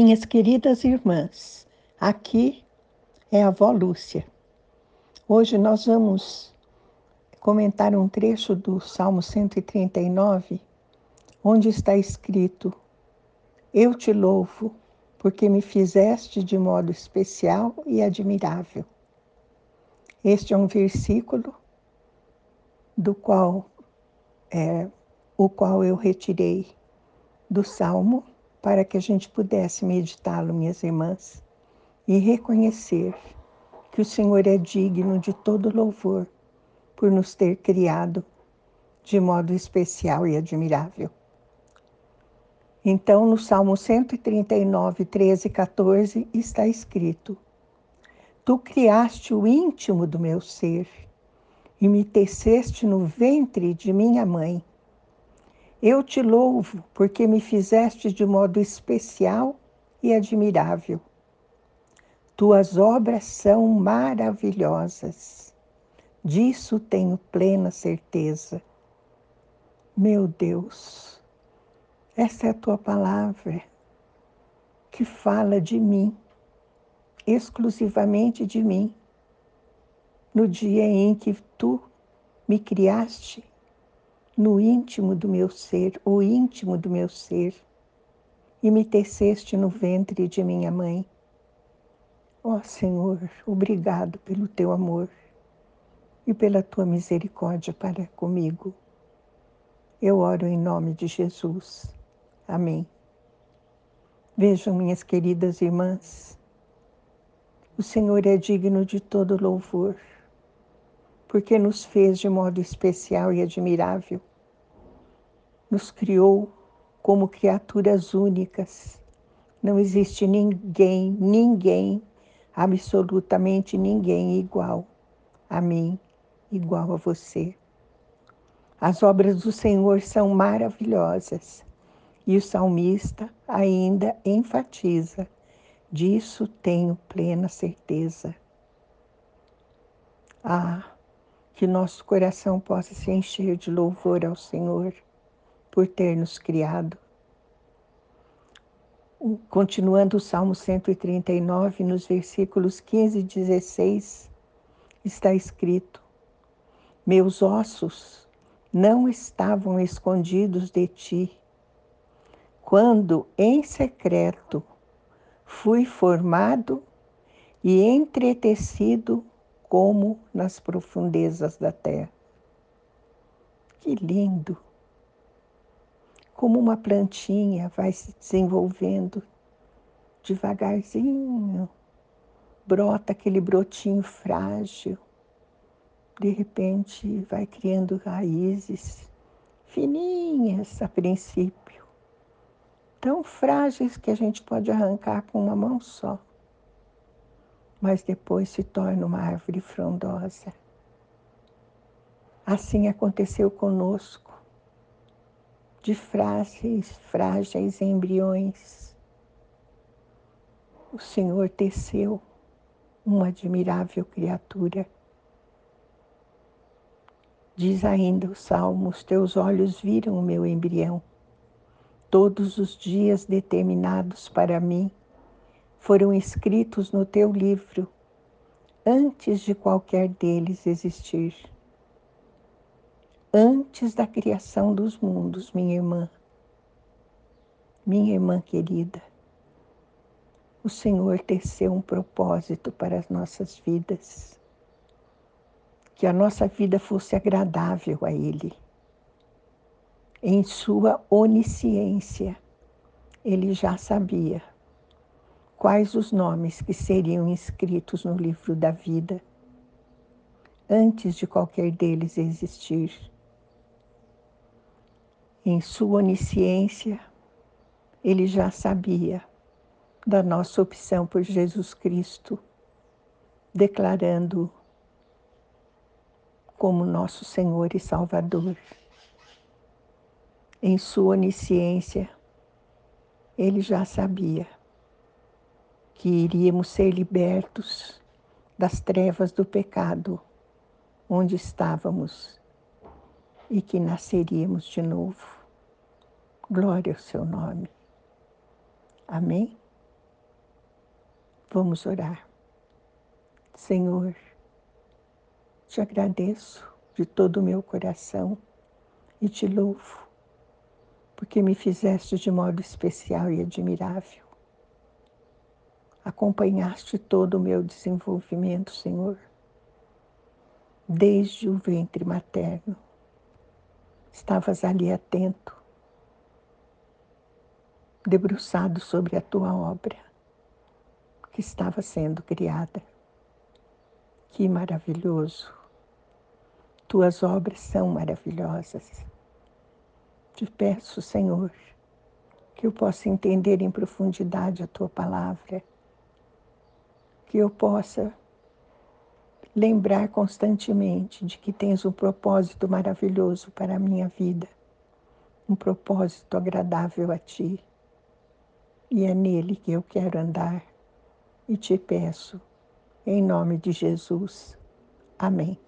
Minhas queridas irmãs, aqui é a avó Lúcia. Hoje nós vamos comentar um trecho do Salmo 139, onde está escrito: Eu te louvo, porque me fizeste de modo especial e admirável. Este é um versículo do qual é, o qual eu retirei do Salmo para que a gente pudesse meditá-lo, minhas irmãs, e reconhecer que o Senhor é digno de todo louvor por nos ter criado de modo especial e admirável. Então, no Salmo 139, 13 e 14, está escrito: Tu criaste o íntimo do meu ser e me teceste no ventre de minha mãe. Eu te louvo porque me fizeste de modo especial e admirável. Tuas obras são maravilhosas. Disso tenho plena certeza. Meu Deus, essa é a tua palavra que fala de mim, exclusivamente de mim. No dia em que tu me criaste, no íntimo do meu ser, o íntimo do meu ser, e me teceste no ventre de minha mãe. Ó oh, Senhor, obrigado pelo teu amor e pela tua misericórdia para comigo. Eu oro em nome de Jesus. Amém. Vejam, minhas queridas irmãs, o Senhor é digno de todo louvor, porque nos fez de modo especial e admirável nos criou como criaturas únicas. Não existe ninguém, ninguém, absolutamente ninguém igual a mim, igual a você. As obras do Senhor são maravilhosas e o salmista ainda enfatiza: disso tenho plena certeza. Ah, que nosso coração possa se encher de louvor ao Senhor por ter nos criado. Continuando o Salmo 139, nos versículos 15 e 16, está escrito: Meus ossos não estavam escondidos de ti, quando em secreto fui formado e entretecido como nas profundezas da terra. Que lindo! como uma plantinha vai se desenvolvendo devagarzinho, brota aquele brotinho frágil, de repente vai criando raízes fininhas a princípio, tão frágeis que a gente pode arrancar com uma mão só, mas depois se torna uma árvore frondosa. Assim aconteceu conosco de frágeis, frágeis embriões. O Senhor teceu uma admirável criatura. Diz ainda o Salmo: Os teus olhos viram o meu embrião. Todos os dias determinados para mim foram escritos no teu livro, antes de qualquer deles existir antes da criação dos mundos, minha irmã, minha irmã querida. O Senhor teceu um propósito para as nossas vidas, que a nossa vida fosse agradável a Ele. Em Sua onisciência, Ele já sabia quais os nomes que seriam inscritos no livro da vida antes de qualquer deles existir em sua onisciência, ele já sabia da nossa opção por Jesus Cristo, declarando como nosso Senhor e Salvador. Em sua onisciência, ele já sabia que iríamos ser libertos das trevas do pecado onde estávamos e que nasceríamos de novo. Glória ao seu nome. Amém? Vamos orar. Senhor, te agradeço de todo o meu coração e te louvo, porque me fizeste de modo especial e admirável. Acompanhaste todo o meu desenvolvimento, Senhor, desde o ventre materno. Estavas ali atento, debruçado sobre a tua obra que estava sendo criada. Que maravilhoso! Tuas obras são maravilhosas. Te peço, Senhor, que eu possa entender em profundidade a tua palavra, que eu possa lembrar constantemente de que tens um propósito maravilhoso para a minha vida, um propósito agradável a ti. E é nele que eu quero andar e te peço, em nome de Jesus. Amém.